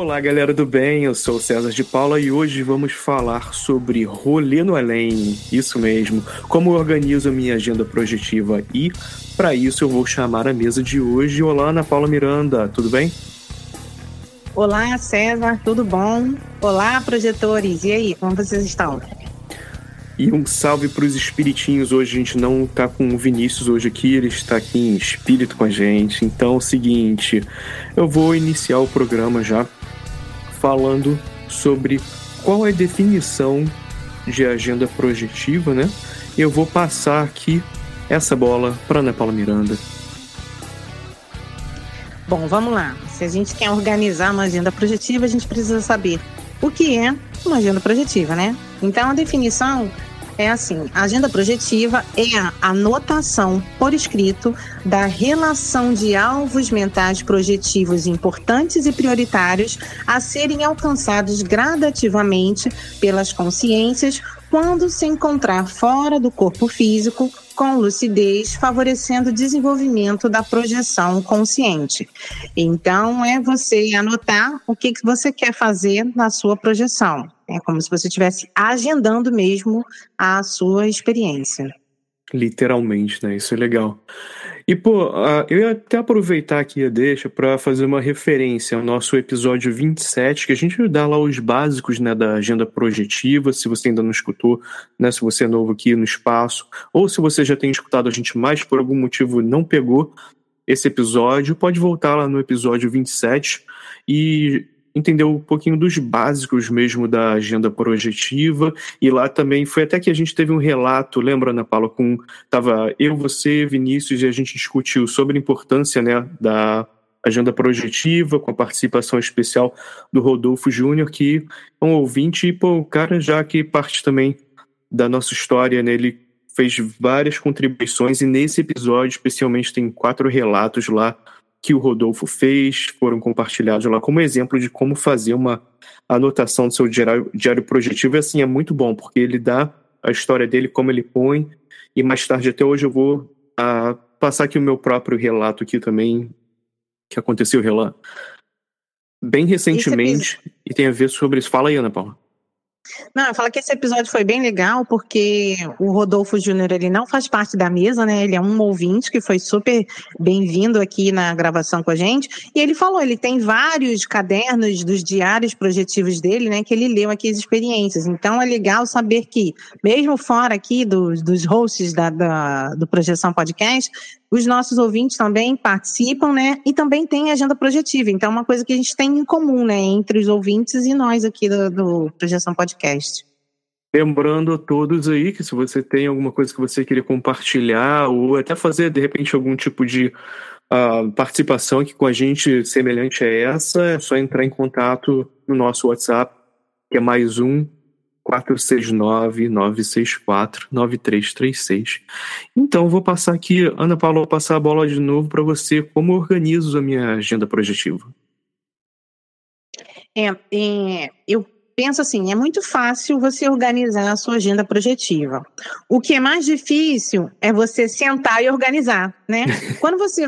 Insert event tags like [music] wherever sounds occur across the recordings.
Olá, galera do bem. Eu sou o César de Paula e hoje vamos falar sobre rolê no além. Isso mesmo. Como eu organizo a minha agenda projetiva e para isso eu vou chamar a mesa de hoje. Olá, Ana Paula Miranda. Tudo bem? Olá, César. Tudo bom? Olá, projetores. E aí, como vocês estão? E um salve para os espiritinhos. Hoje a gente não está com o Vinícius hoje aqui, ele está aqui em espírito com a gente. Então é o seguinte, eu vou iniciar o programa já falando sobre qual é a definição de agenda projetiva, né? Eu vou passar aqui essa bola para Ana Paula Miranda. Bom, vamos lá. Se a gente quer organizar uma agenda projetiva, a gente precisa saber o que é uma agenda projetiva, né? Então, a definição é assim: a agenda projetiva é a anotação por escrito da relação de alvos mentais projetivos importantes e prioritários a serem alcançados gradativamente pelas consciências quando se encontrar fora do corpo físico com lucidez, favorecendo o desenvolvimento da projeção consciente. Então, é você anotar o que, que você quer fazer na sua projeção. É como se você estivesse agendando mesmo a sua experiência. Literalmente, né? Isso é legal. E, pô, uh, eu ia até aproveitar aqui a deixa para fazer uma referência ao nosso episódio 27, que a gente dá lá os básicos né, da agenda projetiva, se você ainda não escutou, né, se você é novo aqui no espaço, ou se você já tem escutado a gente mais por algum motivo não pegou esse episódio, pode voltar lá no episódio 27 e entender um pouquinho dos básicos mesmo da agenda projetiva. E lá também foi até que a gente teve um relato, lembra Ana Paula, com tava eu, você, Vinícius e a gente discutiu sobre a importância, né, da agenda projetiva com a participação especial do Rodolfo Júnior, que é um ouvinte e pô, o cara já que parte também da nossa história, né, ele fez várias contribuições e nesse episódio especialmente tem quatro relatos lá que o Rodolfo fez, foram compartilhados lá como exemplo de como fazer uma anotação do seu diário, diário projetivo. E assim, é muito bom, porque ele dá a história dele, como ele põe, e mais tarde, até hoje, eu vou a, ah, passar aqui o meu próprio relato aqui também, que aconteceu lá bem recentemente, e tem a ver sobre isso. Fala aí, Ana Paula. Não, eu falo que esse episódio foi bem legal, porque o Rodolfo Júnior, ele não faz parte da mesa, né? Ele é um ouvinte que foi super bem-vindo aqui na gravação com a gente. E ele falou, ele tem vários cadernos dos diários projetivos dele, né? Que ele leu aqui as experiências. Então é legal saber que, mesmo fora aqui dos, dos hosts da, da, do Projeção Podcast, os nossos ouvintes também participam, né? E também tem agenda projetiva. Então, é uma coisa que a gente tem em comum, né? Entre os ouvintes e nós aqui do, do Projeção Podcast. Lembrando a todos aí que se você tem alguma coisa que você queria compartilhar ou até fazer, de repente, algum tipo de uh, participação aqui com a gente semelhante a essa, é só entrar em contato no nosso WhatsApp, que é mais um 469-964-9336. Então, vou passar aqui, Ana Paula, vou passar a bola de novo para você. Como organizo a minha agenda projetiva? É, é, eu penso assim, é muito fácil você organizar a sua agenda projetiva. O que é mais difícil é você sentar e organizar, né? [laughs] Quando você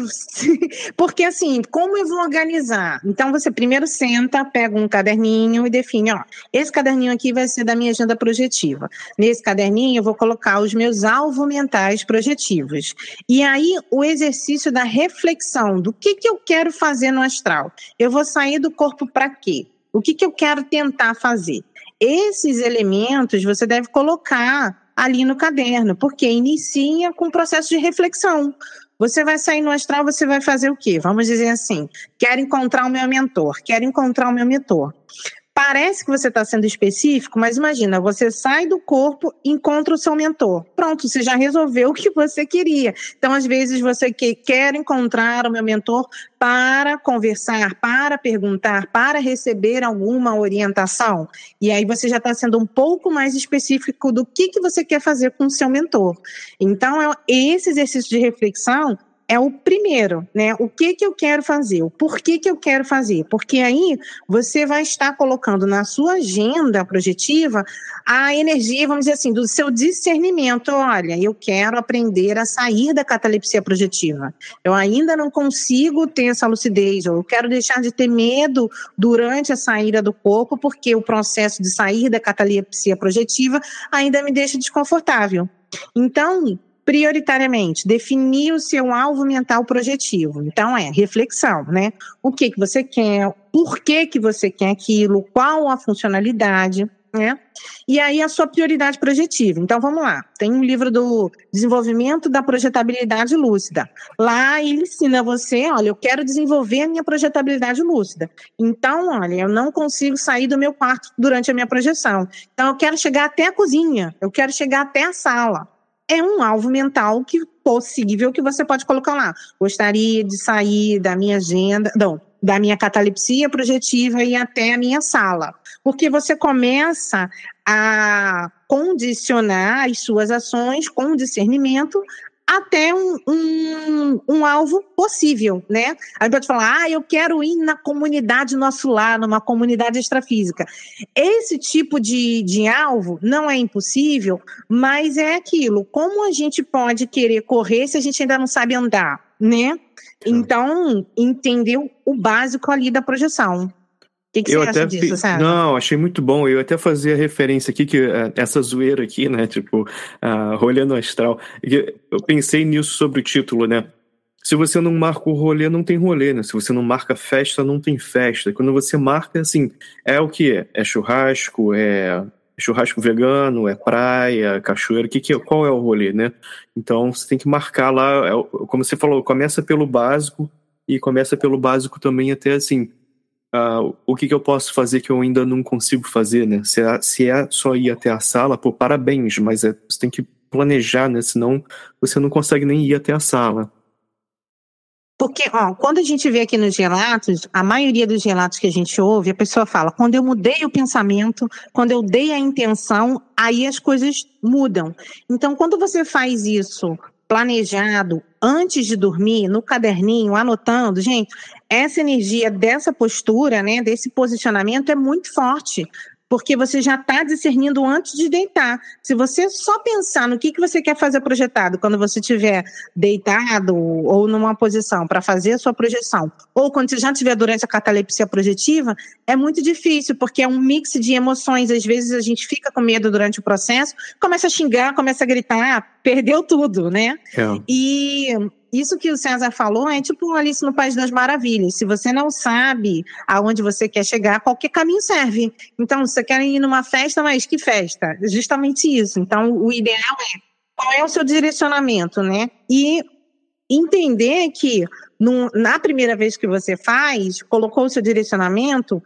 porque assim, como eu vou organizar? Então você primeiro senta, pega um caderninho e define, ó, esse caderninho aqui vai ser da minha agenda projetiva. Nesse caderninho eu vou colocar os meus alvos mentais projetivos. E aí o exercício da reflexão do que que eu quero fazer no astral. Eu vou sair do corpo para quê? O que, que eu quero tentar fazer? Esses elementos você deve colocar ali no caderno, porque inicia com o processo de reflexão. Você vai sair no astral, você vai fazer o quê? Vamos dizer assim: quero encontrar o meu mentor, quero encontrar o meu mentor. Parece que você está sendo específico, mas imagina, você sai do corpo, encontra o seu mentor. Pronto, você já resolveu o que você queria. Então, às vezes, você quer encontrar o meu mentor para conversar, para perguntar, para receber alguma orientação. E aí você já está sendo um pouco mais específico do que, que você quer fazer com o seu mentor. Então, é esse exercício de reflexão é o primeiro, né? O que que eu quero fazer? O porquê que eu quero fazer? Porque aí você vai estar colocando na sua agenda projetiva a energia, vamos dizer assim, do seu discernimento. Olha, eu quero aprender a sair da catalepsia projetiva. Eu ainda não consigo ter essa lucidez, ou eu quero deixar de ter medo durante a saída do corpo, porque o processo de sair da catalepsia projetiva ainda me deixa desconfortável. Então, prioritariamente, definir o seu alvo mental projetivo. Então, é reflexão, né? O que, que você quer, por que, que você quer aquilo, qual a funcionalidade, né? E aí a sua prioridade projetiva. Então, vamos lá. Tem um livro do Desenvolvimento da Projetabilidade Lúcida. Lá ele ensina você, olha, eu quero desenvolver a minha projetabilidade lúcida. Então, olha, eu não consigo sair do meu quarto durante a minha projeção. Então, eu quero chegar até a cozinha, eu quero chegar até a sala é um alvo mental que possível que você pode colocar lá. Gostaria de sair da minha agenda, não, da minha catalepsia projetiva e até a minha sala. Porque você começa a condicionar as suas ações com discernimento até um, um, um, alvo possível, né? A gente pode falar, ah, eu quero ir na comunidade nosso lar, numa comunidade extrafísica. Esse tipo de, de alvo não é impossível, mas é aquilo. Como a gente pode querer correr se a gente ainda não sabe andar, né? Então, entendeu o básico ali da projeção que, que eu você acha disso, Sérgio? Não, achei muito bom. Eu até fazia referência aqui, que uh, essa zoeira aqui, né? Tipo, uh, rolê no astral. Eu pensei nisso sobre o título, né? Se você não marca o rolê, não tem rolê, né? Se você não marca festa, não tem festa. Quando você marca, assim, é o que é? É churrasco, é churrasco vegano, é praia, cachoeira, que, que, qual é o rolê, né? Então você tem que marcar lá, é, como você falou, começa pelo básico e começa pelo básico também até assim, uh, o que, que, eu posso fazer que eu ainda não consigo fazer, né? Se é, se é só ir até a sala, pô, parabéns, mas é, você tem que planejar, né? Senão você não consegue nem ir até a sala. Porque, ó, quando a gente vê aqui nos relatos, a maioria dos relatos que a gente ouve, a pessoa fala: quando eu mudei o pensamento, quando eu dei a intenção, aí as coisas mudam. Então, quando você faz isso planejado antes de dormir, no caderninho, anotando, gente, essa energia dessa postura, né, desse posicionamento é muito forte porque você já está discernindo antes de deitar. Se você só pensar no que, que você quer fazer projetado quando você estiver deitado ou numa posição para fazer a sua projeção, ou quando você já estiver durante a catalepsia projetiva, é muito difícil, porque é um mix de emoções. Às vezes a gente fica com medo durante o processo, começa a xingar, começa a gritar, perdeu tudo, né? É. E isso que o César falou é tipo Alice no País das Maravilhas. Se você não sabe aonde você quer chegar, qualquer caminho serve. Então, você quer ir numa festa, mas que festa? Justamente isso. Então, o ideal é qual é o seu direcionamento, né? E entender que no, na primeira vez que você faz, colocou o seu direcionamento,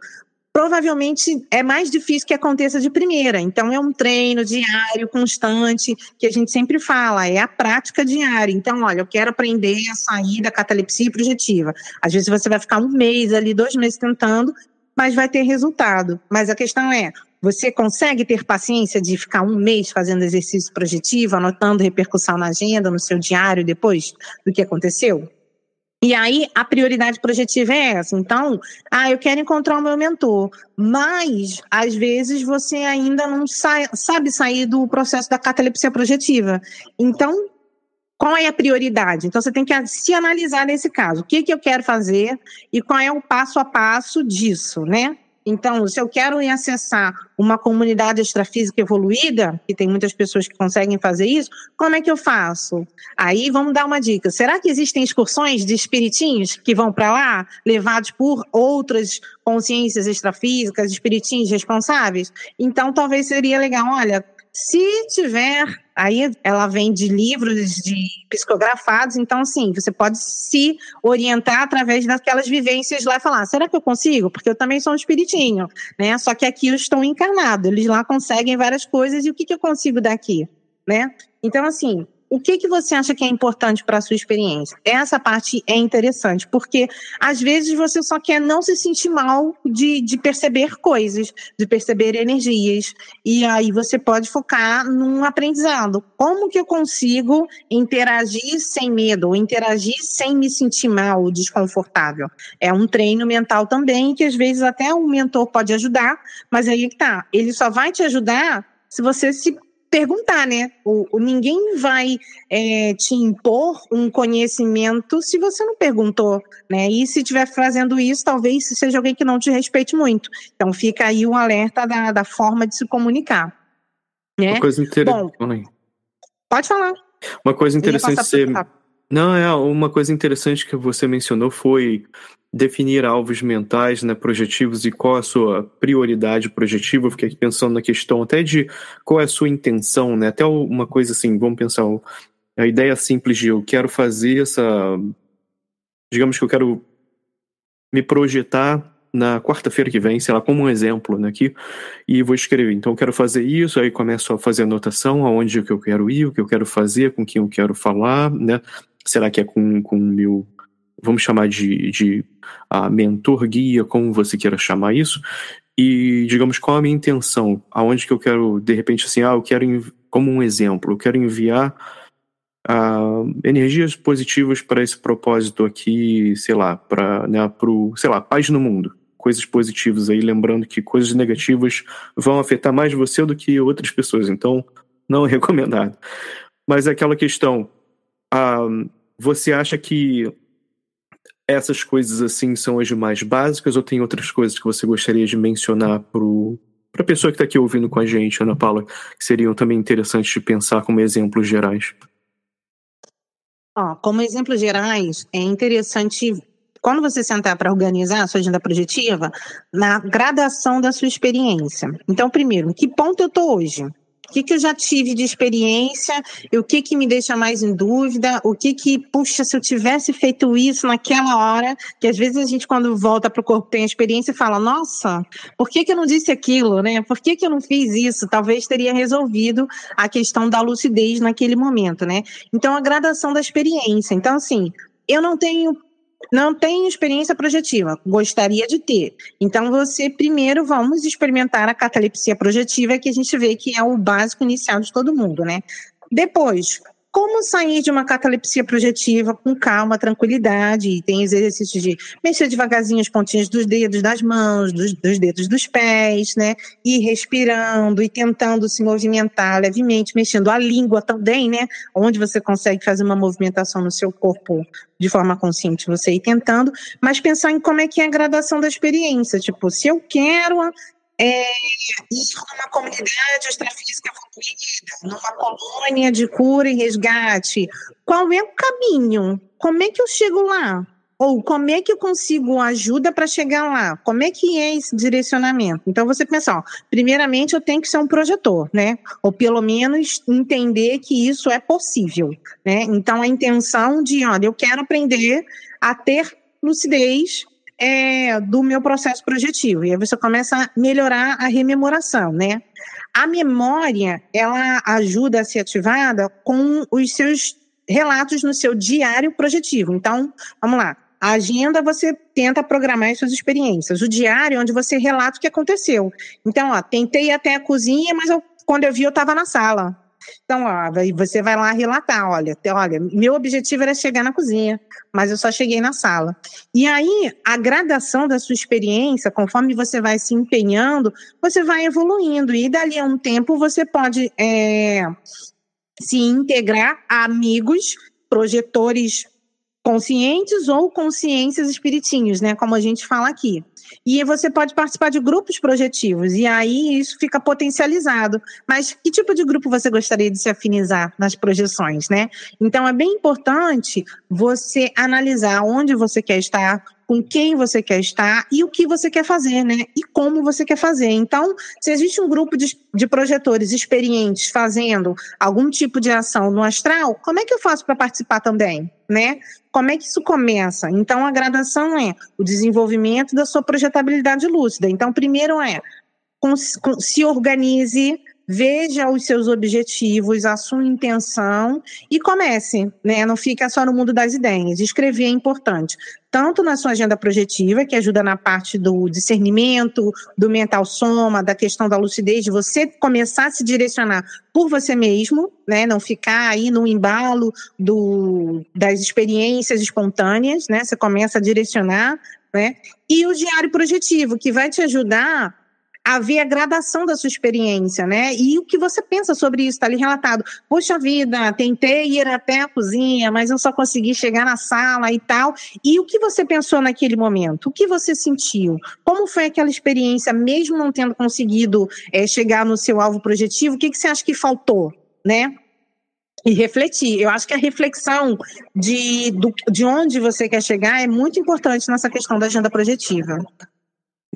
provavelmente é mais difícil que aconteça de primeira. Então, é um treino diário, constante, que a gente sempre fala, é a prática diária. Então, olha, eu quero aprender a sair da catalepsia projetiva. Às vezes você vai ficar um mês ali, dois meses tentando, mas vai ter resultado. Mas a questão é, você consegue ter paciência de ficar um mês fazendo exercício projetivo, anotando repercussão na agenda, no seu diário depois do que aconteceu? E aí a prioridade projetiva é essa. Então, ah, eu quero encontrar o meu mentor, mas às vezes você ainda não sai, sabe sair do processo da catalepsia projetiva. Então, qual é a prioridade? Então você tem que se analisar nesse caso. O que, que eu quero fazer e qual é o passo a passo disso, né? Então, se eu quero acessar uma comunidade extrafísica evoluída, que tem muitas pessoas que conseguem fazer isso, como é que eu faço? Aí vamos dar uma dica. Será que existem excursões de espiritinhos que vão para lá, levados por outras consciências extrafísicas, espiritinhos responsáveis? Então, talvez seria legal, olha, se tiver, aí ela vem de livros de psicografados, então sim, você pode se orientar através daquelas vivências lá e falar, será que eu consigo? Porque eu também sou um espiritinho, né? Só que aqui eu estou encarnado, eles lá conseguem várias coisas e o que, que eu consigo daqui, né? Então, assim, o que, que você acha que é importante para a sua experiência? Essa parte é interessante, porque às vezes você só quer não se sentir mal de, de perceber coisas, de perceber energias, e aí você pode focar num aprendizado. Como que eu consigo interagir sem medo, ou interagir sem me sentir mal, desconfortável? É um treino mental também, que às vezes até o mentor pode ajudar, mas aí que tá, ele só vai te ajudar se você se perguntar, né? O, o ninguém vai é, te impor um conhecimento se você não perguntou, né? E se estiver fazendo isso, talvez seja alguém que não te respeite muito. Então fica aí o um alerta da, da forma de se comunicar. Né? Uma coisa interessante. Bom, pode falar. Uma coisa interessante ser. Não, é uma coisa interessante que você mencionou foi definir alvos mentais, né, projetivos e qual a sua prioridade projetiva. Eu fiquei pensando na questão até de qual é a sua intenção, né? Até uma coisa assim, vamos pensar a ideia simples de eu quero fazer essa, digamos que eu quero me projetar na quarta-feira que vem, sei lá, como um exemplo né, aqui, e vou escrever. Então, eu quero fazer isso, aí começo a fazer anotação aonde que eu quero ir, o que eu quero fazer, com quem eu quero falar, né? Será que é com o meu vamos chamar de, de uh, mentor, guia, como você queira chamar isso, e digamos qual a minha intenção, aonde que eu quero, de repente assim, ah, eu quero, como um exemplo, eu quero enviar uh, energias positivas para esse propósito aqui, sei lá, para, né, pro, sei lá, paz no mundo, coisas positivas aí, lembrando que coisas negativas vão afetar mais você do que outras pessoas, então não é [laughs] recomendado. Mas é aquela questão, uh, você acha que essas coisas assim são as mais básicas ou tem outras coisas que você gostaria de mencionar para a pessoa que está aqui ouvindo com a gente, Ana Paula, que seriam também interessantes de pensar como exemplos gerais? Como exemplos gerais, é interessante quando você sentar para organizar a sua agenda projetiva, na gradação da sua experiência. Então, primeiro, em que ponto eu estou hoje? O que, que eu já tive de experiência e o que, que me deixa mais em dúvida, o que que, puxa, se eu tivesse feito isso naquela hora, que às vezes a gente quando volta para o corpo tem a experiência e fala, nossa, por que que eu não disse aquilo, né? Por que que eu não fiz isso? Talvez teria resolvido a questão da lucidez naquele momento, né? Então, a gradação da experiência. Então, assim, eu não tenho não tem experiência projetiva, gostaria de ter. Então, você primeiro vamos experimentar a catalepsia projetiva, que a gente vê que é o básico inicial de todo mundo, né? Depois, como sair de uma catalepsia projetiva com calma, tranquilidade. Tem exercícios de mexer devagarzinho as pontinhas dos dedos das mãos, dos, dos dedos dos pés, né? E respirando e tentando se movimentar levemente, mexendo a língua também, né? Onde você consegue fazer uma movimentação no seu corpo de forma consciente, você ir tentando, mas pensar em como é que é a gradação da experiência. Tipo, se eu quero é, ir numa comunidade extrafísica evoluída, numa colônia de cura e resgate. Qual é o caminho? Como é que eu chego lá? Ou como é que eu consigo ajuda para chegar lá? Como é que é esse direcionamento? Então você pensa, ó, primeiramente eu tenho que ser um projetor, né? Ou pelo menos entender que isso é possível, né? Então a intenção de, olha, eu quero aprender a ter lucidez é, do meu processo projetivo. E aí você começa a melhorar a rememoração, né? A memória, ela ajuda a ser ativada com os seus relatos no seu diário projetivo. Então, vamos lá. A agenda você tenta programar as suas experiências. O diário, onde você relata o que aconteceu. Então, ó, tentei até a cozinha, mas eu, quando eu vi, eu estava na sala. Então, ó, você vai lá relatar, olha, olha, meu objetivo era chegar na cozinha, mas eu só cheguei na sala. E aí, a gradação da sua experiência, conforme você vai se empenhando, você vai evoluindo. E dali a um tempo você pode é, se integrar a amigos, projetores conscientes ou consciências espiritinhos, né? Como a gente fala aqui. E você pode participar de grupos projetivos, e aí isso fica potencializado. Mas que tipo de grupo você gostaria de se afinizar nas projeções, né? Então é bem importante você analisar onde você quer estar, com quem você quer estar e o que você quer fazer, né? E como você quer fazer. Então, se existe um grupo de, de projetores experientes fazendo algum tipo de ação no astral, como é que eu faço para participar também, né? Como é que isso começa? Então, a gradação é o desenvolvimento da sua projetabilidade lúcida. Então, primeiro é se organize, veja os seus objetivos, a sua intenção e comece, né? Não fica só no mundo das ideias. Escrever é importante, tanto na sua agenda projetiva, que ajuda na parte do discernimento, do mental soma, da questão da lucidez, de você começar a se direcionar por você mesmo, né? Não ficar aí no embalo do, das experiências espontâneas, né? Você começa a direcionar, né? E o diário projetivo, que vai te ajudar haver a gradação da sua experiência, né? E o que você pensa sobre isso, está ali relatado. Poxa vida, tentei ir até a cozinha, mas eu só consegui chegar na sala e tal. E o que você pensou naquele momento? O que você sentiu? Como foi aquela experiência, mesmo não tendo conseguido é, chegar no seu alvo projetivo? O que, que você acha que faltou, né? e refletir. Eu acho que a reflexão de, do, de onde você quer chegar é muito importante nessa questão da agenda projetiva.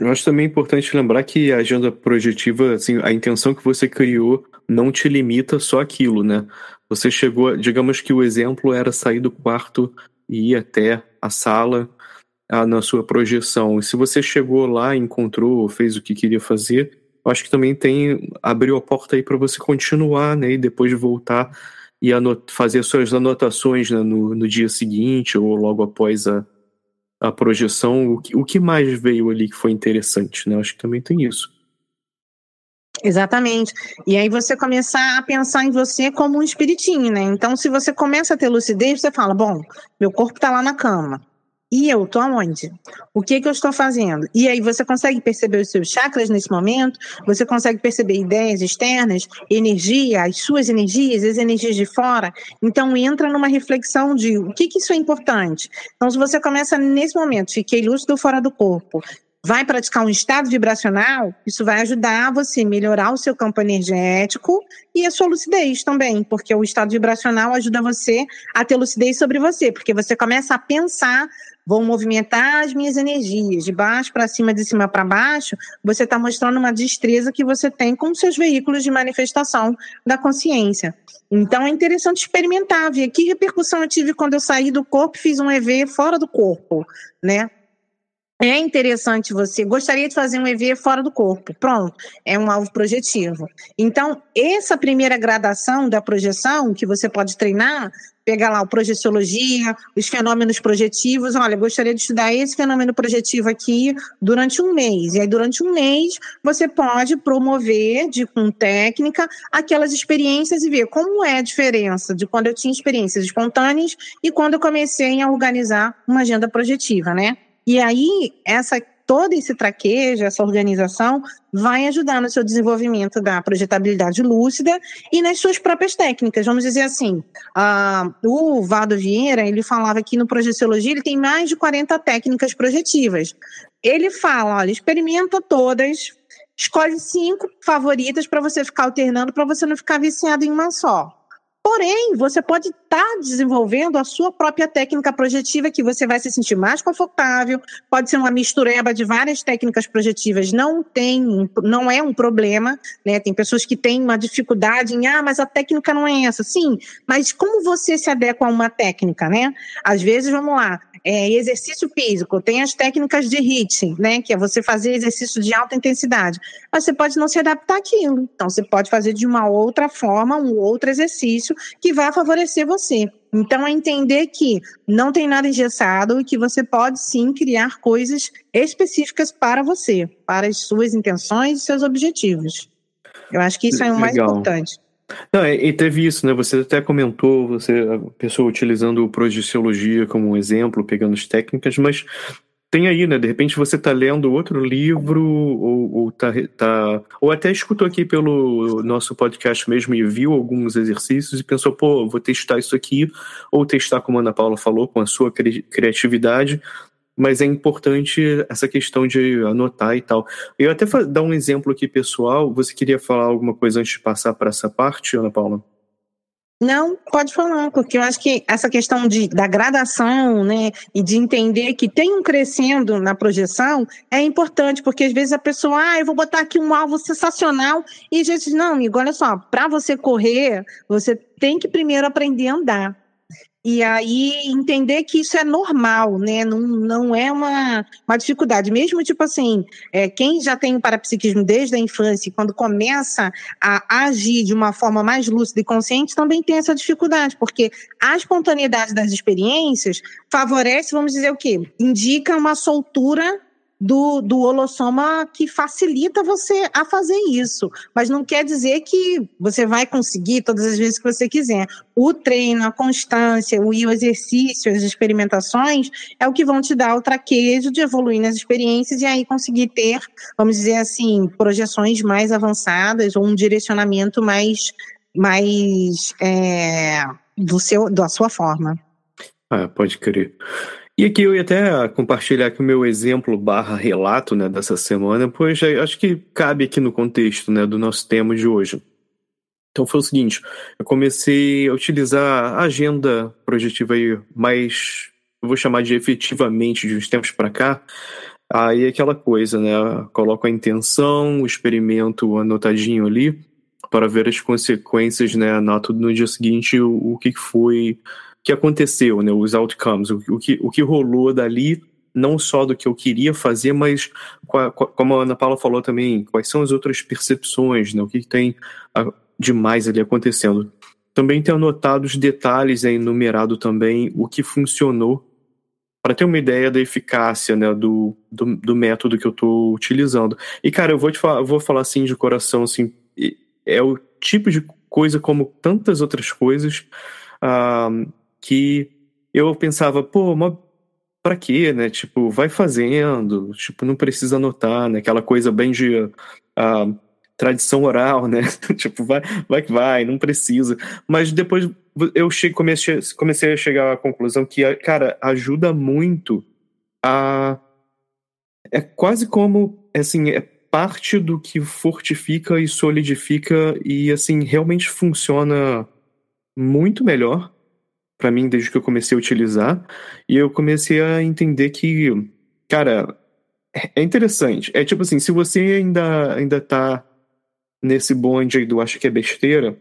Eu acho também importante lembrar que a agenda projetiva, assim, a intenção que você criou não te limita só aquilo, né? Você chegou, digamos que o exemplo era sair do quarto e ir até a sala a, na sua projeção. E se você chegou lá, encontrou, fez o que queria fazer, eu acho que também tem abriu a porta aí para você continuar, né? E depois voltar e fazer suas anotações né, no, no dia seguinte ou logo após a, a projeção, o que, o que mais veio ali que foi interessante, né? Acho que também tem isso. Exatamente. E aí você começar a pensar em você como um espiritinho, né? Então, se você começa a ter lucidez, você fala: bom, meu corpo está lá na cama. E eu tô aonde? O que que eu estou fazendo? E aí você consegue perceber os seus chakras nesse momento, você consegue perceber ideias externas, energia, as suas energias, as energias de fora. Então entra numa reflexão de o que que isso é importante. Então se você começa nesse momento, fiquei lúcido fora do corpo, vai praticar um estado vibracional, isso vai ajudar você a melhorar o seu campo energético e a sua lucidez também, porque o estado vibracional ajuda você a ter lucidez sobre você, porque você começa a pensar vou movimentar as minhas energias de baixo para cima, de cima para baixo, você está mostrando uma destreza que você tem com seus veículos de manifestação da consciência. Então é interessante experimentar, ver que repercussão eu tive quando eu saí do corpo e fiz um EV fora do corpo, né? É interessante você. Gostaria de fazer um EV fora do corpo. Pronto, é um alvo projetivo. Então, essa primeira gradação da projeção, que você pode treinar, pegar lá o projeciologia, os fenômenos projetivos. Olha, gostaria de estudar esse fenômeno projetivo aqui durante um mês. E aí, durante um mês, você pode promover, de, com técnica, aquelas experiências e ver como é a diferença de quando eu tinha experiências espontâneas e quando eu comecei a organizar uma agenda projetiva, né? E aí, essa todo esse traquejo, essa organização, vai ajudar no seu desenvolvimento da projetabilidade lúcida e nas suas próprias técnicas. Vamos dizer assim, uh, o Valdo Vieira, ele falava que no Projeciologia ele tem mais de 40 técnicas projetivas. Ele fala, olha, experimenta todas, escolhe cinco favoritas para você ficar alternando, para você não ficar viciado em uma só. Porém, você pode estar tá desenvolvendo a sua própria técnica projetiva que você vai se sentir mais confortável. Pode ser uma mistureba de várias técnicas projetivas. Não tem, não é um problema, né? Tem pessoas que têm uma dificuldade em, ah, mas a técnica não é essa. Sim, mas como você se adequa a uma técnica, né? Às vezes, vamos lá, é, exercício físico, tem as técnicas de HIIT, né, que é você fazer exercício de alta intensidade, mas você pode não se adaptar àquilo, então você pode fazer de uma outra forma, um outro exercício que vai favorecer você. Então, é entender que não tem nada engessado e que você pode sim criar coisas específicas para você, para as suas intenções e seus objetivos. Eu acho que isso é o mais importante. Não, e teve isso, né? Você até comentou, você, a pessoa utilizando o projeciologia como um exemplo, pegando as técnicas, mas tem aí, né? De repente você está lendo outro livro, ou, ou, tá, tá, ou até escutou aqui pelo nosso podcast mesmo e viu alguns exercícios e pensou, pô, vou testar isso aqui, ou testar, como a Ana Paula falou, com a sua cri criatividade. Mas é importante essa questão de anotar e tal. Eu até dar um exemplo aqui pessoal. Você queria falar alguma coisa antes de passar para essa parte, Ana Paula? Não, pode falar, porque eu acho que essa questão de, da gradação, né, e de entender que tem um crescendo na projeção é importante, porque às vezes a pessoa, ah, eu vou botar aqui um alvo sensacional, e a gente, não, amigo, olha só, para você correr, você tem que primeiro aprender a andar. E aí entender que isso é normal, né? Não, não é uma, uma dificuldade. Mesmo, tipo assim, é, quem já tem o parapsiquismo desde a infância, quando começa a agir de uma forma mais lúcida e consciente, também tem essa dificuldade, porque a espontaneidade das experiências favorece, vamos dizer o quê? Indica uma soltura do, do holossoma que facilita você a fazer isso. Mas não quer dizer que você vai conseguir todas as vezes que você quiser. O treino, a constância, o, exercício, as experimentações é o que vão te dar o traquejo de evoluir nas experiências e aí conseguir ter, vamos dizer assim, projeções mais avançadas ou um direcionamento mais, mais é, do seu, da sua forma. Ah, pode crer. E aqui eu ia até compartilhar aqui o meu exemplo barra relato né, dessa semana, pois acho que cabe aqui no contexto né, do nosso tema de hoje. Então foi o seguinte, eu comecei a utilizar a agenda projetiva aí mais, eu vou chamar de efetivamente de uns tempos para cá, aí é aquela coisa, né, coloco a intenção, o experimento anotadinho ali, para ver as consequências, né, anoto no dia seguinte o, o que foi que aconteceu, né, os outcomes, o, o, que, o que rolou dali, não só do que eu queria fazer, mas como a Ana Paula falou também, quais são as outras percepções, né, o que, tem demais ali acontecendo. Também tenho anotado os detalhes, é enumerado também o que funcionou para ter uma ideia da eficácia né, do, do, do método que eu estou utilizando. E, cara, eu vou te falar, vou falar assim de coração, assim, é o tipo de coisa como tantas outras coisas. Uh, que eu pensava, pô, mas pra quê, né? Tipo, vai fazendo, tipo, não precisa anotar, né? Aquela coisa bem de uh, tradição oral, né? [laughs] tipo, vai, vai que vai, não precisa. Mas depois eu cheguei, comecei, comecei a chegar à conclusão que, cara, ajuda muito a. É quase como, assim, é parte do que fortifica e solidifica e, assim, realmente funciona muito melhor para mim desde que eu comecei a utilizar. E eu comecei a entender que, cara, é interessante. É tipo assim, se você ainda, ainda tá nesse bonde aí do acho que é besteira,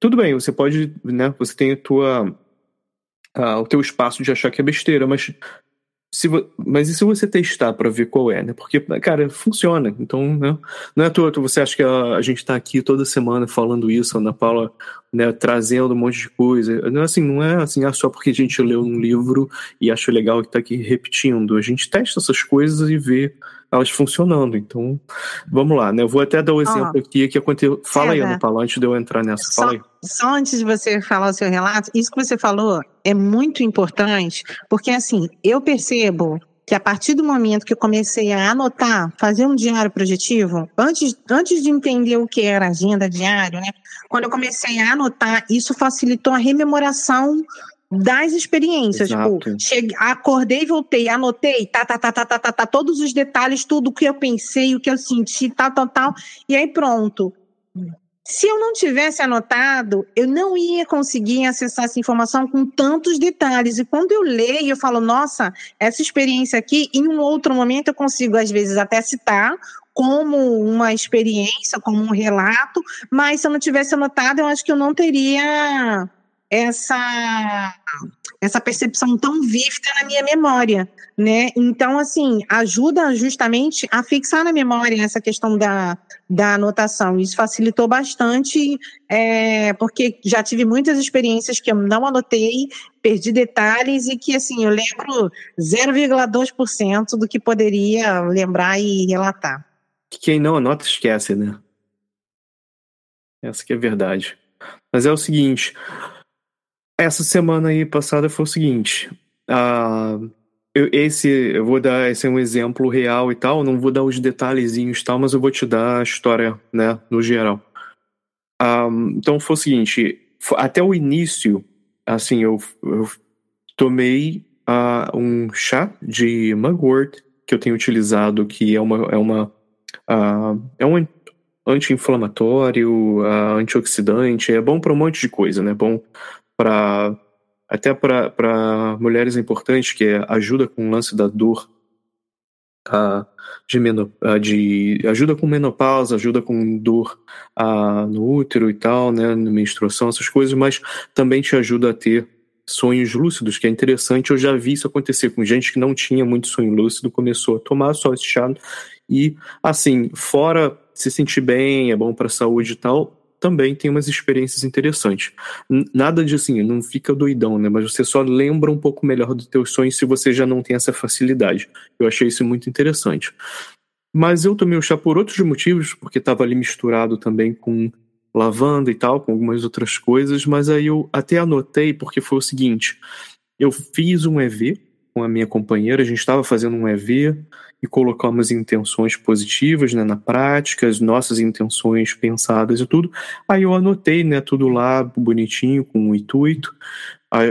tudo bem, você pode, né? Você tem a tua. Uh, o teu espaço de achar que é besteira, mas se, mas e se você testar para ver qual é, né? Porque, cara, funciona. Então, né? não é à toa, você acha que a, a gente está aqui toda semana falando isso, a Ana Paula né, trazendo um monte de coisa. Não é assim, não é assim, ah, só porque a gente leu um livro e acha legal que está aqui repetindo. A gente testa essas coisas e vê elas funcionando. Então, vamos lá, né? Eu vou até dar o um exemplo oh, aqui que aconteceu. Fala aí, Ana Paula, antes de eu entrar nessa. Fala só, aí. Só antes de você falar o seu relato, isso que você falou é muito importante, porque assim, eu percebo que a partir do momento que eu comecei a anotar, fazer um diário projetivo, antes, antes de entender o que era agenda diário, né? Quando eu comecei a anotar, isso facilitou a rememoração das experiências. Tipo, Exato. Tipo, cheguei, acordei, voltei, anotei, tá, tá, tá, tá, tá, tá, tá, todos os detalhes, tudo o que eu pensei, o que eu senti, tal, tal, tal. E aí pronto. Se eu não tivesse anotado, eu não ia conseguir acessar essa informação com tantos detalhes. E quando eu leio, eu falo, nossa, essa experiência aqui, em um outro momento eu consigo, às vezes, até citar como uma experiência, como um relato, mas se eu não tivesse anotado, eu acho que eu não teria essa essa percepção tão vívida na minha memória, né? Então, assim, ajuda justamente a fixar na memória essa questão da, da anotação. Isso facilitou bastante, é, porque já tive muitas experiências que eu não anotei, perdi detalhes e que, assim, eu lembro 0,2% do que poderia lembrar e relatar. Quem não anota esquece, né? Essa que é a verdade. Mas é o seguinte, essa semana aí passada foi o seguinte, uh, eu, esse, eu vou dar esse é um exemplo real e tal, não vou dar os detalhezinhos e tal, mas eu vou te dar a história, né, no geral. Um, então foi o seguinte, até o início, assim, eu, eu tomei uh, um chá de mugwort que eu tenho utilizado, que é uma, é uma uh, é um anti-inflamatório, uh, antioxidante, é bom para um monte de coisa, né? Bom para até para mulheres é importante, que ajuda com o lance da dor uh, de, meno, uh, de ajuda com menopausa, ajuda com dor uh, no útero e tal, né, na menstruação, essas coisas, mas também te ajuda a ter sonhos lúcidos, que é interessante. Eu já vi isso acontecer com gente que não tinha muito sonho lúcido, começou a tomar só esse chá. E, assim, fora se sentir bem, é bom para a saúde e tal, também tem umas experiências interessantes. Nada de assim, não fica doidão, né? Mas você só lembra um pouco melhor dos teus sonhos se você já não tem essa facilidade. Eu achei isso muito interessante. Mas eu tomei o chá por outros motivos, porque estava ali misturado também com lavanda e tal, com algumas outras coisas, mas aí eu até anotei porque foi o seguinte: eu fiz um EV com a minha companheira, a gente estava fazendo um EV e colocamos intenções positivas né, na prática, as nossas intenções pensadas e tudo. Aí eu anotei né, tudo lá bonitinho, com o um intuito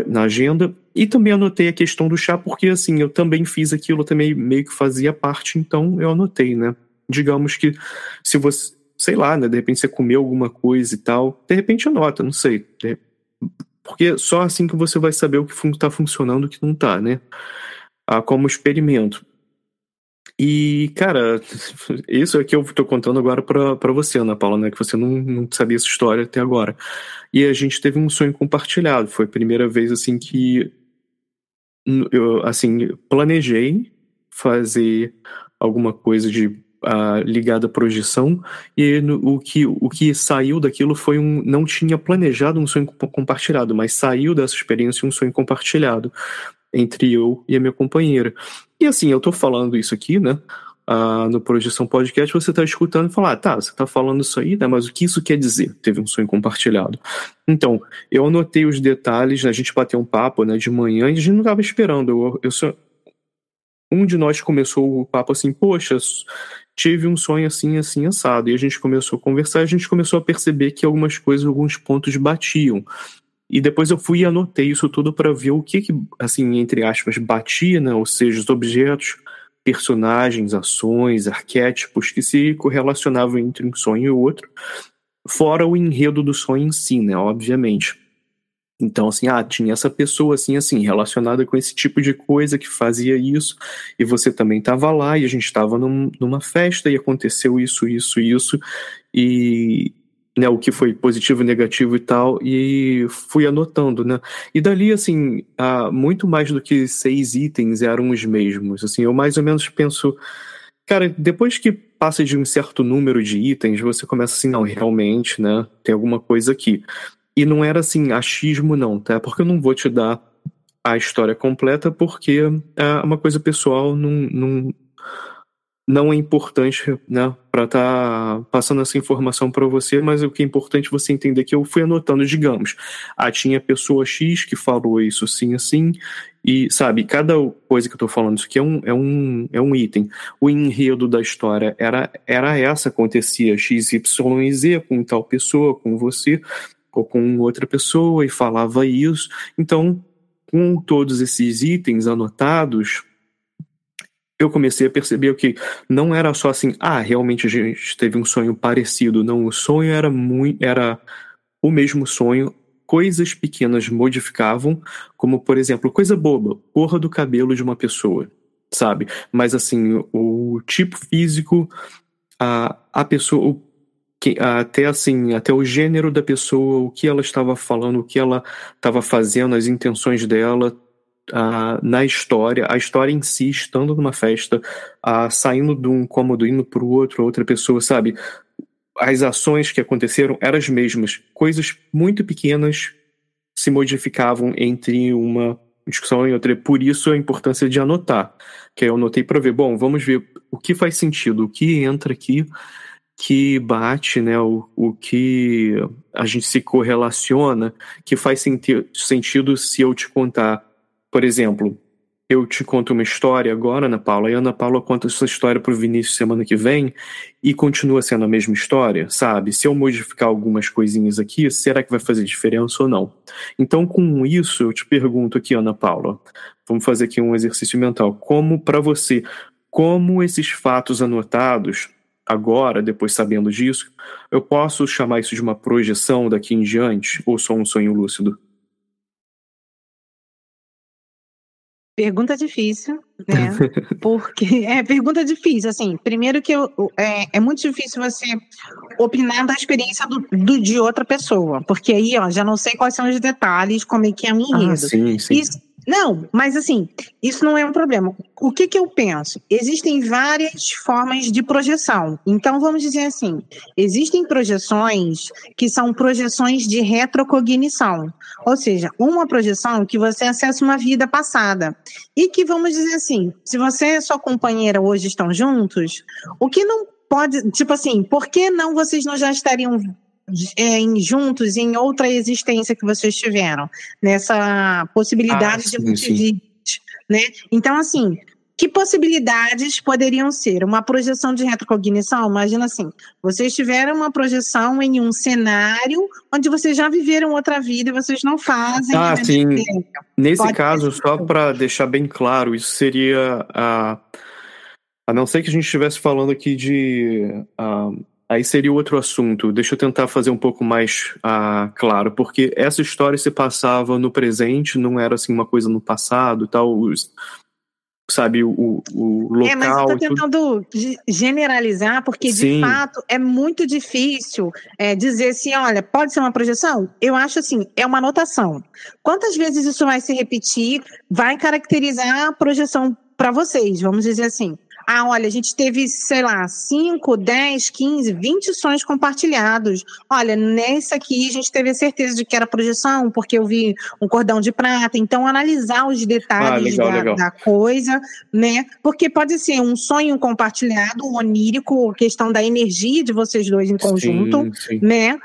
na agenda. E também anotei a questão do chá, porque assim, eu também fiz aquilo, também meio que fazia parte, então eu anotei, né? Digamos que se você, sei lá, né, de repente você comeu alguma coisa e tal, de repente anota, não sei. Porque só assim que você vai saber o que está funcionando e o que não está, né? Ah, como experimento. E, cara, [laughs] isso é que eu tô contando agora para você, Ana Paula, né? Que você não, não sabia essa história até agora. E a gente teve um sonho compartilhado. Foi a primeira vez, assim, que eu, assim, planejei fazer alguma coisa de uh, ligada à projeção, e no, o, que, o que saiu daquilo foi um. Não tinha planejado um sonho compartilhado, mas saiu dessa experiência um sonho compartilhado entre eu e a minha companheira. E assim, eu tô falando isso aqui, né? Uh, no Projeção Podcast, você tá escutando e falar, ah, tá, você tá falando isso aí, né? Mas o que isso quer dizer? Teve um sonho compartilhado. Então, eu anotei os detalhes, né, a gente bateu um papo, né, de manhã, e a gente não tava esperando. Eu, eu. Um de nós começou o papo assim, poxa, tive um sonho assim, assim, assado. E a gente começou a conversar, a gente começou a perceber que algumas coisas, alguns pontos batiam. E depois eu fui e anotei isso tudo para ver o que, que, assim, entre aspas, batia, né? Ou seja, os objetos, personagens, ações, arquétipos que se correlacionavam entre um sonho e outro, fora o enredo do sonho em si, né? Obviamente. Então, assim, ah, tinha essa pessoa, assim, assim, relacionada com esse tipo de coisa que fazia isso, e você também estava lá, e a gente estava num, numa festa, e aconteceu isso, isso, isso, e, né, o que foi positivo, negativo e tal, e fui anotando, né? E dali, assim, ah, muito mais do que seis itens eram os mesmos, assim, eu mais ou menos penso, cara, depois que passa de um certo número de itens, você começa assim, não, realmente, né, tem alguma coisa aqui. E não era assim, achismo não, tá? Porque eu não vou te dar a história completa, porque é uma coisa pessoal, não, não, não é importante, né, para estar tá passando essa informação para você, mas o que é importante você entender que eu fui anotando, digamos, ah, tinha pessoa X que falou isso assim, assim, e sabe, cada coisa que eu tô falando, isso aqui é um, é um, é um item. O enredo da história era, era essa, acontecia X, Y e Z com tal pessoa, com você, ou com outra pessoa e falava isso. Então, com todos esses itens anotados, eu comecei a perceber que não era só assim, ah, realmente a gente teve um sonho parecido. Não, o sonho era muito, era o mesmo sonho. Coisas pequenas modificavam, como por exemplo, coisa boba, cor do cabelo de uma pessoa, sabe? Mas assim, o tipo físico, a, a pessoa, que, até assim, até o gênero da pessoa, o que ela estava falando, o que ela estava fazendo, as intenções dela na história, a história em si, estando numa festa, saindo de um cômodo, indo para o outro, outra pessoa, sabe? As ações que aconteceram eram as mesmas. Coisas muito pequenas se modificavam entre uma discussão e outra. Por isso a importância de anotar. Que eu anotei para ver, bom, vamos ver o que faz sentido, o que entra aqui que bate, né, o, o que a gente se correlaciona, que faz senti sentido se eu te contar. Por exemplo, eu te conto uma história agora, Ana Paula, e a Ana Paula conta essa história para o Vinícius semana que vem e continua sendo a mesma história, sabe? Se eu modificar algumas coisinhas aqui, será que vai fazer diferença ou não? Então, com isso, eu te pergunto aqui, Ana Paula, vamos fazer aqui um exercício mental. Como, para você, como esses fatos anotados, agora, depois sabendo disso, eu posso chamar isso de uma projeção daqui em diante ou só um sonho lúcido? Pergunta difícil, né? [laughs] Porque é pergunta difícil, assim. Primeiro que eu, é, é muito difícil você opinar da experiência do, do, de outra pessoa, porque aí, ó, já não sei quais são os detalhes, como é que é a minha ah, sim, sim. Isso, não, mas assim, isso não é um problema. O que, que eu penso? Existem várias formas de projeção. Então, vamos dizer assim: existem projeções que são projeções de retrocognição. Ou seja, uma projeção que você acessa uma vida passada. E que, vamos dizer assim, se você e sua companheira hoje estão juntos, o que não pode. Tipo assim, por que não vocês não já estariam em, juntos em outra existência que vocês tiveram, nessa possibilidade ah, sim, de multivídeos, né? Então, assim, que possibilidades poderiam ser? Uma projeção de retrocognição? Imagina assim, vocês tiveram uma projeção em um cenário onde vocês já viveram outra vida e vocês não fazem. Ah, sim. Nesse Pode caso, só para deixar bem claro, isso seria a. A não ser que a gente estivesse falando aqui de. Uh, Aí seria outro assunto. Deixa eu tentar fazer um pouco mais uh, claro, porque essa história se passava no presente, não era assim uma coisa no passado, tal. Os, sabe, o, o local. É, mas eu tô tentando generalizar, porque Sim. de fato é muito difícil é, dizer assim: olha, pode ser uma projeção? Eu acho assim, é uma anotação. Quantas vezes isso vai se repetir, vai caracterizar a projeção para vocês, vamos dizer assim. Ah, olha, a gente teve, sei lá, 5, 10, 15, 20 sonhos compartilhados. Olha, nesse aqui a gente teve a certeza de que era projeção, porque eu vi um cordão de prata. Então, analisar os detalhes ah, legal, da, legal. da, coisa, né? Porque pode ser um sonho compartilhado, onírico, questão da energia de vocês dois em conjunto, sim, sim. né?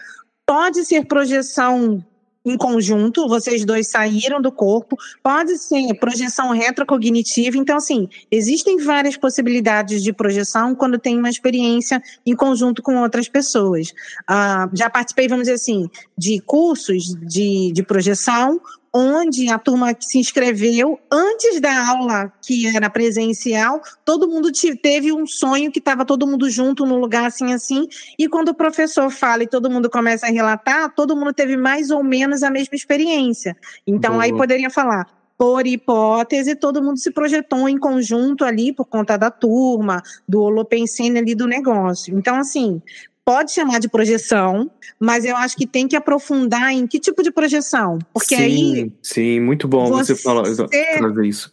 Pode ser projeção em conjunto, vocês dois saíram do corpo, pode ser projeção retrocognitiva. Então, assim, existem várias possibilidades de projeção quando tem uma experiência em conjunto com outras pessoas. Uh, já participei, vamos dizer assim, de cursos de, de projeção, onde a turma que se inscreveu, antes da aula que era presencial, todo mundo teve um sonho que estava todo mundo junto num lugar assim, assim, e quando o professor fala e todo mundo começa a relatar, todo mundo teve mais ou menos a mesma experiência. Então Boa. aí poderia falar, por hipótese, todo mundo se projetou em conjunto ali por conta da turma, do holopensene ali do negócio. Então, assim, pode chamar de projeção, mas eu acho que tem que aprofundar em que tipo de projeção. Porque sim, aí. Sim, muito bom você, você falar trazer isso.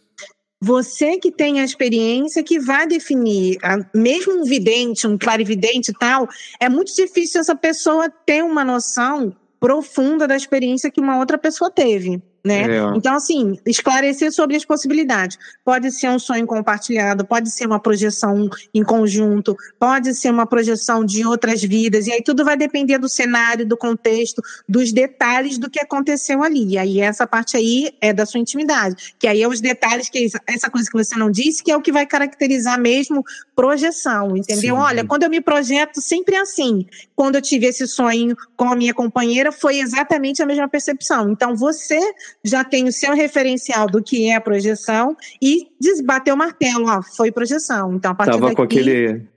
Você que tem a experiência que vai definir, mesmo um vidente, um clarividente e tal, é muito difícil essa pessoa ter uma noção profunda da experiência que uma outra pessoa teve né? É. Então, assim, esclarecer sobre as possibilidades. Pode ser um sonho compartilhado, pode ser uma projeção em conjunto, pode ser uma projeção de outras vidas, e aí tudo vai depender do cenário, do contexto, dos detalhes do que aconteceu ali. E aí essa parte aí é da sua intimidade, que aí é os detalhes, que é essa coisa que você não disse, que é o que vai caracterizar mesmo projeção, entendeu? Sim. Olha, quando eu me projeto, sempre é assim. Quando eu tive esse sonho com a minha companheira, foi exatamente a mesma percepção. Então, você já tem o seu referencial do que é a projeção e desbater o martelo, ó, foi projeção. Então, a partir Tava daqui... com aquele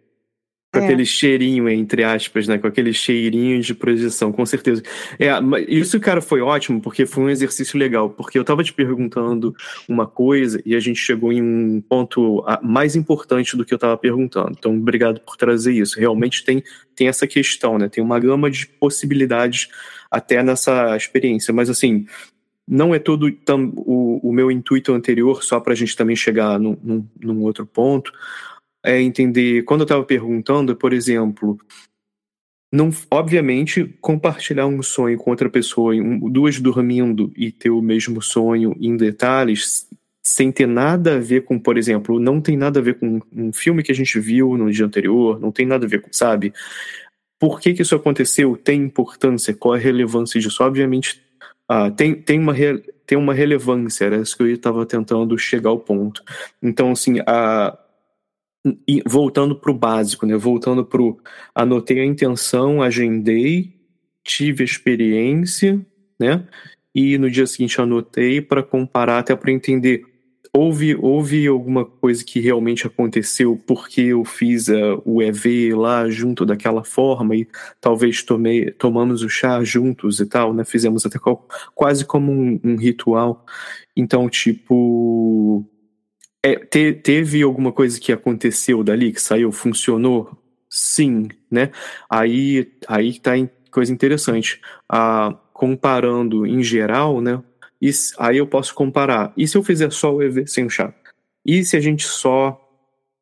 com é. aquele cheirinho, entre aspas, né? Com aquele cheirinho de projeção, com certeza. É, isso, cara, foi ótimo, porque foi um exercício legal, porque eu tava te perguntando uma coisa e a gente chegou em um ponto mais importante do que eu tava perguntando. Então, obrigado por trazer isso. Realmente tem, tem essa questão, né? Tem uma gama de possibilidades até nessa experiência. Mas, assim, não é todo tam, o, o, meu intuito anterior, só para a gente também chegar num, num, num, outro ponto, é entender. Quando eu estava perguntando, por exemplo, não, obviamente, compartilhar um sonho com outra pessoa, um, duas dormindo e ter o mesmo sonho em detalhes, sem ter nada a ver com, por exemplo, não tem nada a ver com um filme que a gente viu no dia anterior, não tem nada a ver com, sabe? Por que, que isso aconteceu? Tem importância? Qual a relevância disso? Obviamente, ah, tem, tem, uma tem uma relevância, era isso que eu estava tentando chegar ao ponto. Então, assim, voltando para o básico, né? Voltando para o anotei a intenção, agendei, tive experiência, né? E no dia seguinte anotei para comparar até para entender houve, houve alguma coisa que realmente aconteceu porque eu fiz uh, o EV lá junto daquela forma e talvez tomei, tomamos o chá juntos e tal, né? Fizemos até quase como um, um ritual. Então, tipo. É, te, teve alguma coisa que aconteceu dali, que saiu, funcionou? Sim, né? Aí, aí tá coisa interessante. Ah, comparando em geral, né? E aí eu posso comparar. E se eu fizer só o EV sem o chá? E se a gente só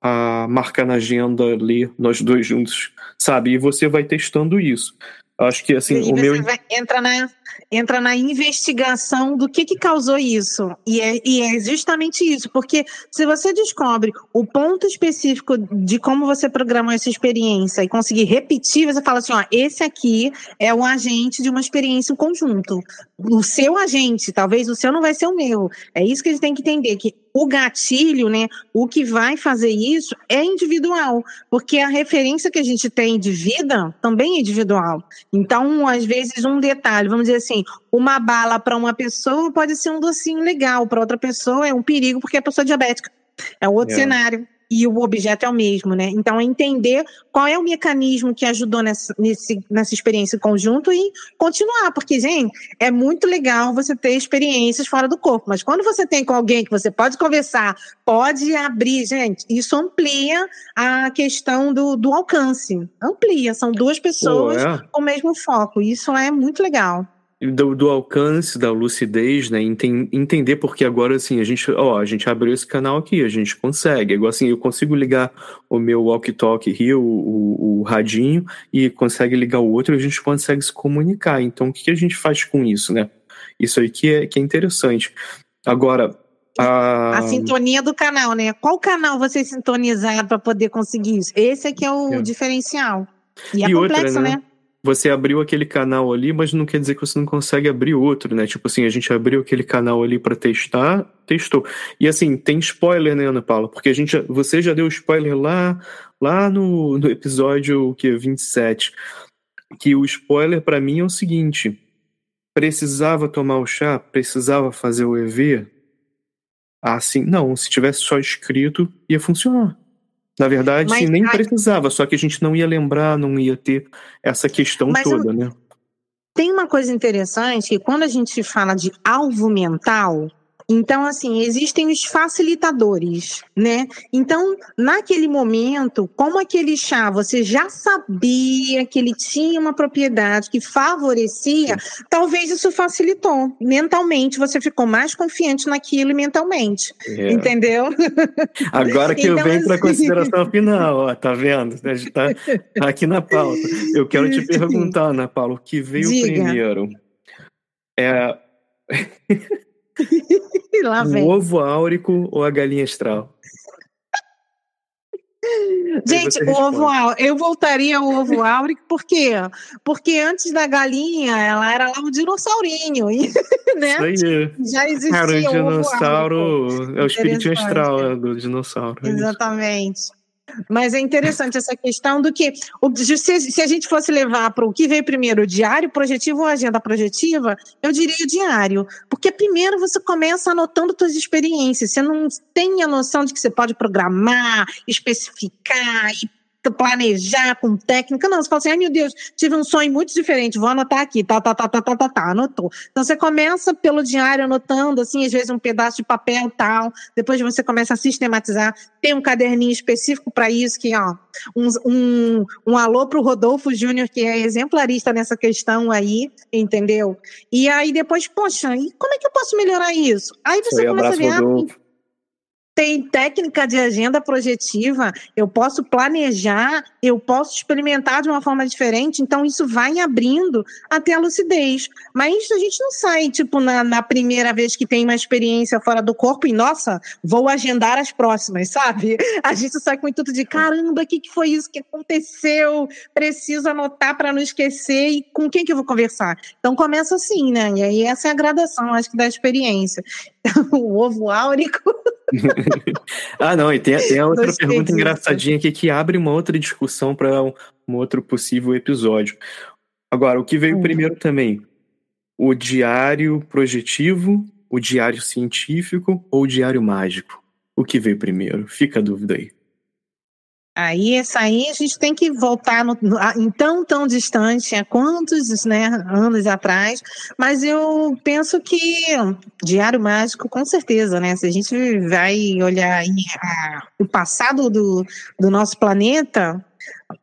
a, marcar na agenda ali, nós dois juntos, sabe? E você vai testando isso. Acho que assim, o meu. entra na, entra na investigação do que, que causou isso. E é, e é justamente isso, porque se você descobre o ponto específico de como você programou essa experiência e conseguir repetir, você fala assim: ó, esse aqui é o agente de uma experiência em conjunto. O seu agente, talvez o seu não vai ser o meu. É isso que a gente tem que entender, que o gatilho, né, o que vai fazer isso é individual, porque a referência que a gente tem de vida também é individual. Então, às vezes, um detalhe, vamos dizer assim, uma bala para uma pessoa pode ser um docinho legal, para outra pessoa é um perigo porque é pessoa diabética. É outro é. cenário e o objeto é o mesmo, né? Então, é entender qual é o mecanismo que ajudou nessa, nesse, nessa experiência em conjunto e continuar, porque, gente, é muito legal você ter experiências fora do corpo, mas quando você tem com alguém que você pode conversar, pode abrir, gente, isso amplia a questão do, do alcance. Amplia, são duas pessoas é? com o mesmo foco, isso é muito legal do, do, alcance, da lucidez, né? Enten, entender porque agora assim a gente, ó, a gente abriu esse canal aqui, a gente consegue. Igual assim, eu consigo ligar o meu walkie-talkie aqui, o, o, o, radinho, e consegue ligar o outro e a gente consegue se comunicar. Então, o que a gente faz com isso, né? Isso aí que é, que é interessante. Agora. A... a sintonia do canal, né? Qual canal você sintonizar para poder conseguir isso? Esse aqui é o é. diferencial. E, é e complexo, outra, né? né? Você abriu aquele canal ali, mas não quer dizer que você não consegue abrir outro, né? Tipo assim, a gente abriu aquele canal ali para testar, testou. E assim, tem spoiler, né, Ana Paula? Porque a gente, você já deu spoiler lá, lá no, no episódio que 27, que o spoiler para mim é o seguinte: precisava tomar o chá, precisava fazer o EV. Assim, não, se tivesse só escrito, ia funcionar. Na verdade, mas, nem precisava, só que a gente não ia lembrar, não ia ter essa questão toda, né? Tem uma coisa interessante que quando a gente fala de alvo mental, então, assim, existem os facilitadores, né? Então, naquele momento, como aquele chá você já sabia que ele tinha uma propriedade que favorecia, Sim. talvez isso facilitou. Mentalmente, você ficou mais confiante naquilo mentalmente. É. Entendeu? [laughs] Agora que então, eu venho para a assim... consideração final, ó, tá vendo? A gente tá aqui na pauta. Eu quero te perguntar, Ana Paula, o que veio Diga. primeiro? É. [laughs] [laughs] Lá vem. O ovo áurico ou a galinha astral? Gente, o ovo áurico, eu voltaria ao ovo áurico, por quê? Porque antes da galinha, ela era lá um dinossaurinho, [laughs] né? Isso aí. Já existia Cara, o dinossauro, é o espírito astral do dinossauro. É Exatamente. Mas é interessante essa questão do que, se, a gente fosse levar para o que veio primeiro, o diário projetivo ou a agenda projetiva, eu diria o diário. Porque primeiro você começa anotando suas experiências, você não tem a noção de que você pode programar, especificar e planejar com técnica, não, você fala assim, ai meu Deus, tive um sonho muito diferente, vou anotar aqui, tá, tá, tá, tá, tá, tá, tá, anotou. Então você começa pelo diário anotando, assim, às vezes um pedaço de papel tal, depois você começa a sistematizar, tem um caderninho específico para isso, que, ó, um, um, um alô pro Rodolfo Júnior, que é exemplarista nessa questão aí, entendeu? E aí depois, poxa, e como é que eu posso melhorar isso? Aí você começa a ver, ah, tem técnica de agenda projetiva, eu posso planejar, eu posso experimentar de uma forma diferente, então isso vai abrindo até a lucidez. Mas a gente não sai, tipo, na, na primeira vez que tem uma experiência fora do corpo e, nossa, vou agendar as próximas, sabe? [laughs] A gente sai com tudo de caramba, o que, que foi isso que aconteceu? Preciso anotar para não esquecer e com quem que eu vou conversar? Então começa assim, né? E aí essa é a gradação, acho que, da experiência. [laughs] o ovo áurico. [laughs] ah, não, e tem, tem a outra pergunta engraçadinha aqui que abre uma outra discussão para um, um, outro possível episódio. Agora, o que veio hum. primeiro também? O diário projetivo, o diário científico ou o diário mágico? O que veio primeiro? Fica a dúvida aí. Aí, essa aí a gente tem que voltar no, no, em tão, tão distante, há quantos né, anos atrás, mas eu penso que Diário Mágico, com certeza, né? Se a gente vai olhar a, o passado do, do nosso planeta,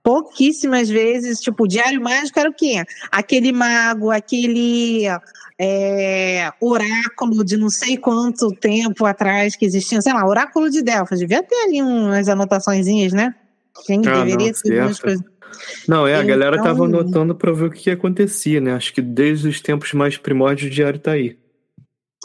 pouquíssimas vezes, tipo, o Diário Mágico era o quê? Aquele mago, aquele é, oráculo de não sei quanto tempo atrás que existia, sei lá, oráculo de Delfos, devia ter ali umas anotaçõezinhas, né? Quem ah, deveria não, ter umas coisas. Não, é, a então... galera tava anotando para ver o que acontecia, né? Acho que desde os tempos mais primórdios o diário tá aí.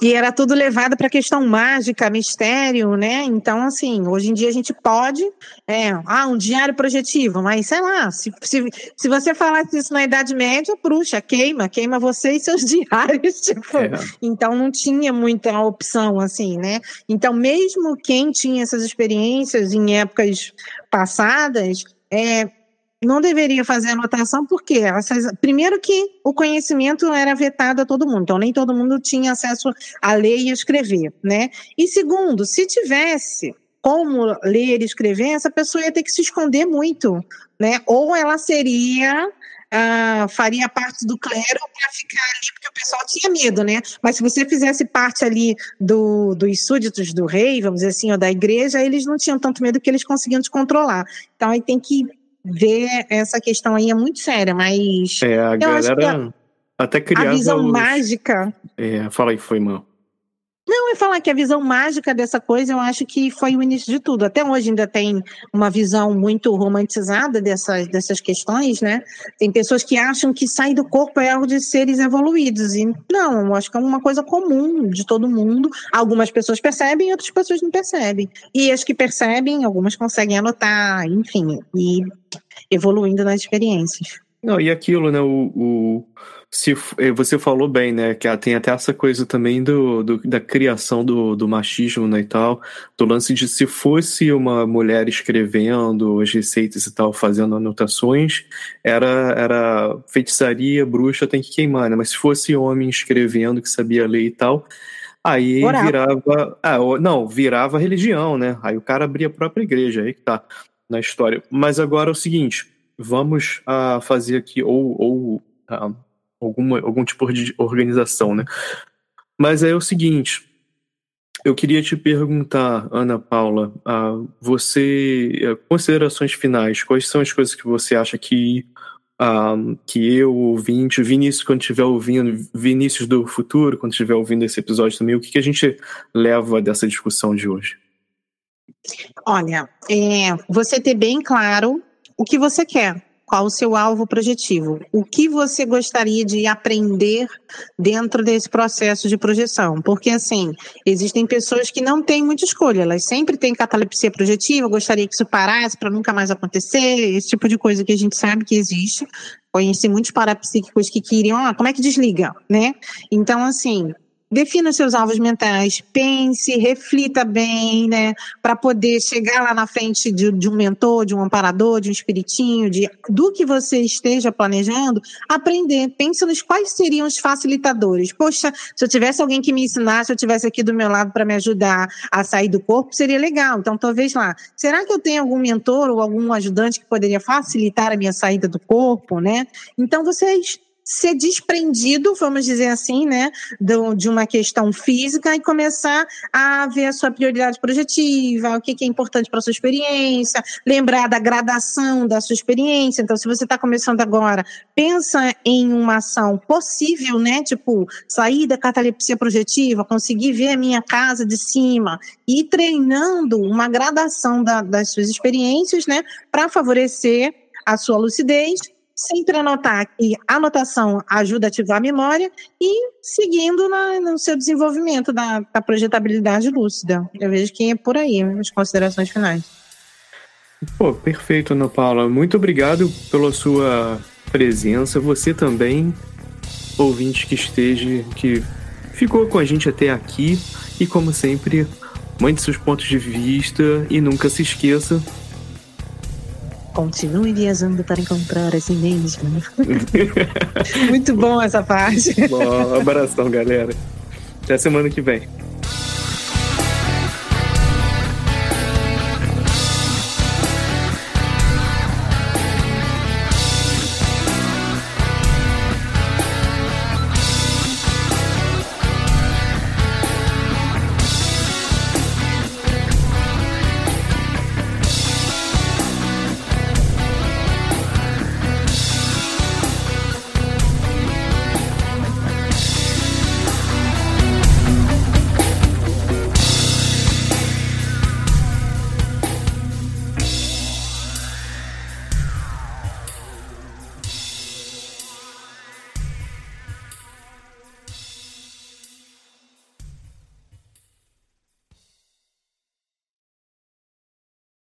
E era tudo levado para questão mágica, mistério, né? Então, assim, hoje em dia a gente pode. É, ah, um diário projetivo, mas sei lá, se, se, se você falasse isso na Idade Média, bruxa, queima, queima você e seus [laughs] diários. Tipo, é. Então não tinha muita opção, assim, né? Então, mesmo quem tinha essas experiências em épocas passadas, é, não deveria fazer anotação porque essas, primeiro que o conhecimento era vetado a todo mundo, então nem todo mundo tinha acesso a ler e escrever, né? E segundo, se tivesse como ler e escrever, essa pessoa ia ter que se esconder muito, né? Ou ela seria Uh, faria parte do clero para ficar ali, o pessoal tinha medo, né? Mas se você fizesse parte ali do, dos súditos do rei, vamos dizer assim, ou da igreja, eles não tinham tanto medo que eles conseguiam te controlar. Então aí tem que ver essa questão aí é muito séria, mas. É, a galera até criava. A visão os... mágica. É, fala aí, foi mal. Não, é falar que a visão mágica dessa coisa, eu acho que foi o início de tudo. Até hoje ainda tem uma visão muito romantizada dessas, dessas questões, né? Tem pessoas que acham que sair do corpo é algo de seres evoluídos. E não, eu acho que é uma coisa comum de todo mundo. Algumas pessoas percebem, outras pessoas não percebem. E as que percebem, algumas conseguem anotar, enfim, e evoluindo nas experiências. Não, e aquilo, né? O, o, se, eh, você falou bem, né? Que tem até essa coisa também do, do, da criação do, do machismo né, e tal, do lance de se fosse uma mulher escrevendo as receitas e tal, fazendo anotações, era, era feitiçaria, bruxa, tem que queimar, né? Mas se fosse homem escrevendo que sabia ler e tal, aí Oral. virava. Ah, não, virava religião, né? Aí o cara abria a própria igreja, aí que tá na história. Mas agora é o seguinte vamos uh, fazer aqui, ou, ou uh, alguma, algum tipo de organização, né? Mas é o seguinte, eu queria te perguntar, Ana Paula, uh, você, considerações finais, quais são as coisas que você acha que que eu, ouvinte, Vinícius, quando estiver ouvindo, Vinícius do futuro, quando estiver ouvindo esse episódio também, o que, que a gente leva dessa discussão de hoje? Olha, é, você ter bem claro o que você quer, qual o seu alvo projetivo, o que você gostaria de aprender dentro desse processo de projeção. Porque, assim, existem pessoas que não têm muita escolha, elas sempre têm catalepsia projetiva, gostaria que isso parasse para nunca mais acontecer, esse tipo de coisa que a gente sabe que existe. Conheci muitos parapsíquicos que queriam, ah, como é que desliga, né? Então, assim, defina seus alvos mentais, pense, reflita bem, né, para poder chegar lá na frente de, de, um mentor, de um amparador, de um espiritinho, de do que você esteja planejando, aprender, pense nos quais seriam os facilitadores. Poxa, se eu tivesse alguém que me ensinasse, se eu tivesse aqui do meu lado para me ajudar a sair do corpo, seria legal. Então, talvez lá, será que eu tenho algum mentor ou algum ajudante que poderia facilitar a minha saída do corpo, né? Então, vocês ser desprendido, vamos dizer assim, né, de uma questão física e começar a ver a sua prioridade projetiva, o que, que é importante para a sua experiência, lembrar da gradação da sua experiência. Então, se você está começando agora, pensa em uma ação possível, né, tipo sair da catalepsia projetiva, conseguir ver a minha casa de cima e treinando uma gradação da, das suas experiências, né, para favorecer a sua lucidez sempre anotar que a anotação ajuda a ativar a memória e seguindo na, no seu desenvolvimento da, da, projetabilidade lúcida. Eu vejo que é por aí as considerações finais. Pô, perfeito, Ana Paula. Muito obrigado pela sua presença. Você também, ouvinte que esteja, que ficou com a gente até aqui. E como sempre, mande seus pontos de vista e nunca se esqueça Continue viajando para encontrar esse mesmo. [laughs] Muito bom essa parte. Bom, abração, galera. Até semana que vem.